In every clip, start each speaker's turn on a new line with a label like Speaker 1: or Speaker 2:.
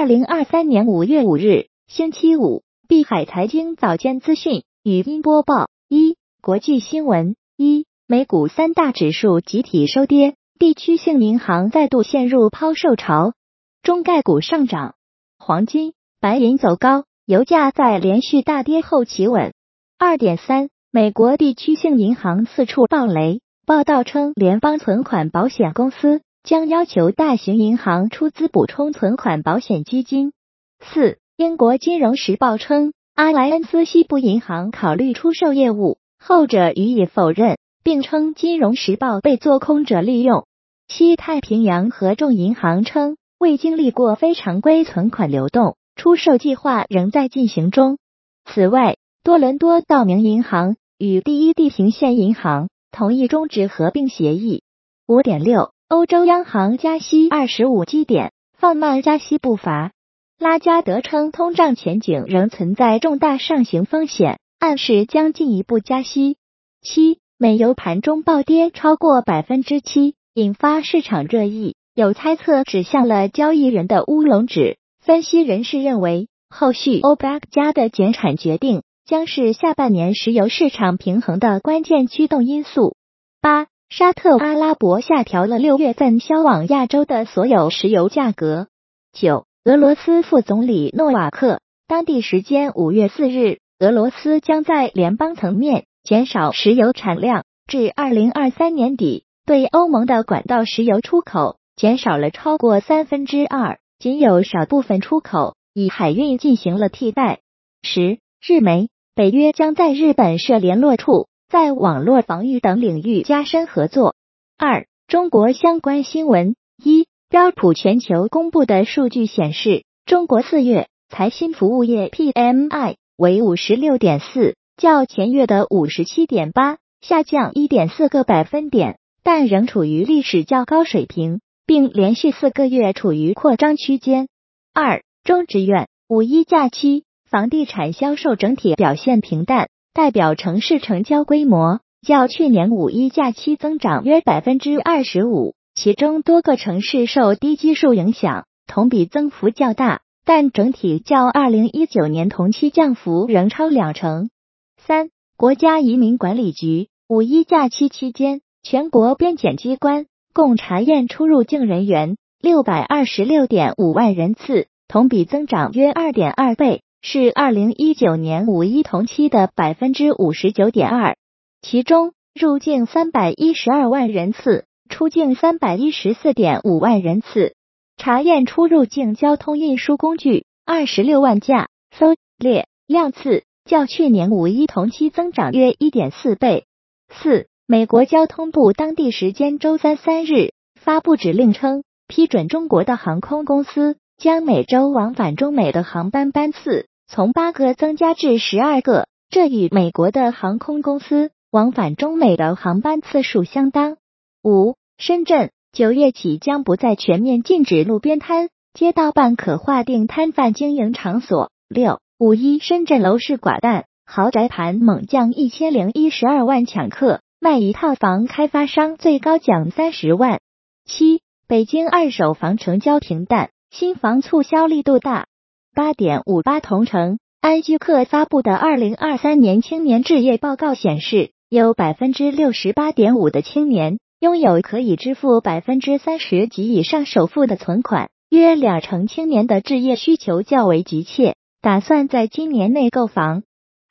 Speaker 1: 二零二三年五月五日，星期五，碧海财经早间资讯，语音播报：一、国际新闻：一、美股三大指数集体收跌，地区性银行再度陷入抛售潮，中概股上涨，黄金、白银走高，油价在连续大跌后企稳。二点三，美国地区性银行四处暴雷，报道称，联邦存款保险公司。将要求大型银行出资补充存款保险基金。四，英国金融时报称，阿莱恩斯西部银行考虑出售业务，后者予以否认，并称金融时报被做空者利用。七，太平洋合众银行称，未经历过非常规存款流动，出售计划仍在进行中。此外，多伦多道明银行与第一地平线银行同意终止合并协议。五点六。欧洲央行加息二十五基点，放慢加息步伐。拉加德称，通胀前景仍存在重大上行风险，暗示将进一步加息。七，美油盘中暴跌超过百分之七，引发市场热议，有猜测指向了交易人的乌龙指。分析人士认为，后续欧 c 加的减产决定将是下半年石油市场平衡的关键驱动因素。八。沙特阿拉伯下调了六月份销往亚洲的所有石油价格。九，俄罗斯副总理诺瓦克，当地时间五月四日，俄罗斯将在联邦层面减少石油产量，至二零二三年底，对欧盟的管道石油出口减少了超过三分之二，仅有少部分出口以海运进行了替代。十，日媒，北约将在日本设联络处。在网络防御等领域加深合作。二、中国相关新闻：一、标普全球公布的数据显示，中国四月财新服务业 PMI 为五十六点四，较前月的五十七点八下降一点四个百分点，但仍处于历史较高水平，并连续四个月处于扩张区间。二、中职院五一假期房地产销售整体表现平淡。代表城市成交规模较去年五一假期增长约百分之二十五，其中多个城市受低基数影响，同比增幅较大，但整体较二零一九年同期降幅仍超两成。三，国家移民管理局五一假期期间，全国边检机关共查验出入境人员六百二十六点五万人次，同比增长约二点二倍。是二零一九年五一同期的百分之五十九点二，其中入境三百一十二万人次，出境三百一十四点五万人次，查验出入境交通运输工具二十六万架，搜列量次较去年五一同期增长约一点四倍。四，美国交通部当地时间周三三日发布指令称，批准中国的航空公司将每周往返中美的航班班次。从八个增加至十二个，这与美国的航空公司往返中美的航班次数相当。五，深圳九月起将不再全面禁止路边摊、街道办可划定摊贩经营场所。六，五一深圳楼市寡淡，豪宅盘猛降一千零一十二万抢客，卖一套房开发商最高奖三十万。七，北京二手房成交平淡，新房促销力度大。八点五八同城，安居客发布的二零二三年青年置业报告显示，有百分之六十八点五的青年拥有可以支付百分之三十及以上首付的存款，约两成青年的置业需求较为急切，打算在今年内购房。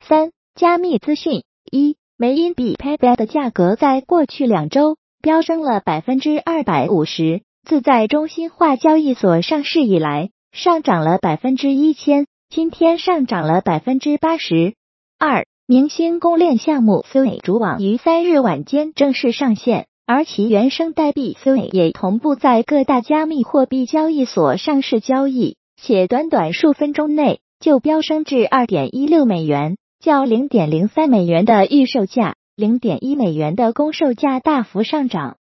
Speaker 1: 三、加密资讯：一、美因币 Payback 的价格在过去两周飙升了百分之二百五十，自在中心化交易所上市以来。上涨了百分之一千，今天上涨了百分之八十二。明星公链项目 Sui 主网于三日晚间正式上线，而其原生代币 Sui 也同步在各大加密货币交易所上市交易，且短短数分钟内就飙升至二点一六美元，较零点零三美元的预售价、零点一美元的公售价大幅上涨。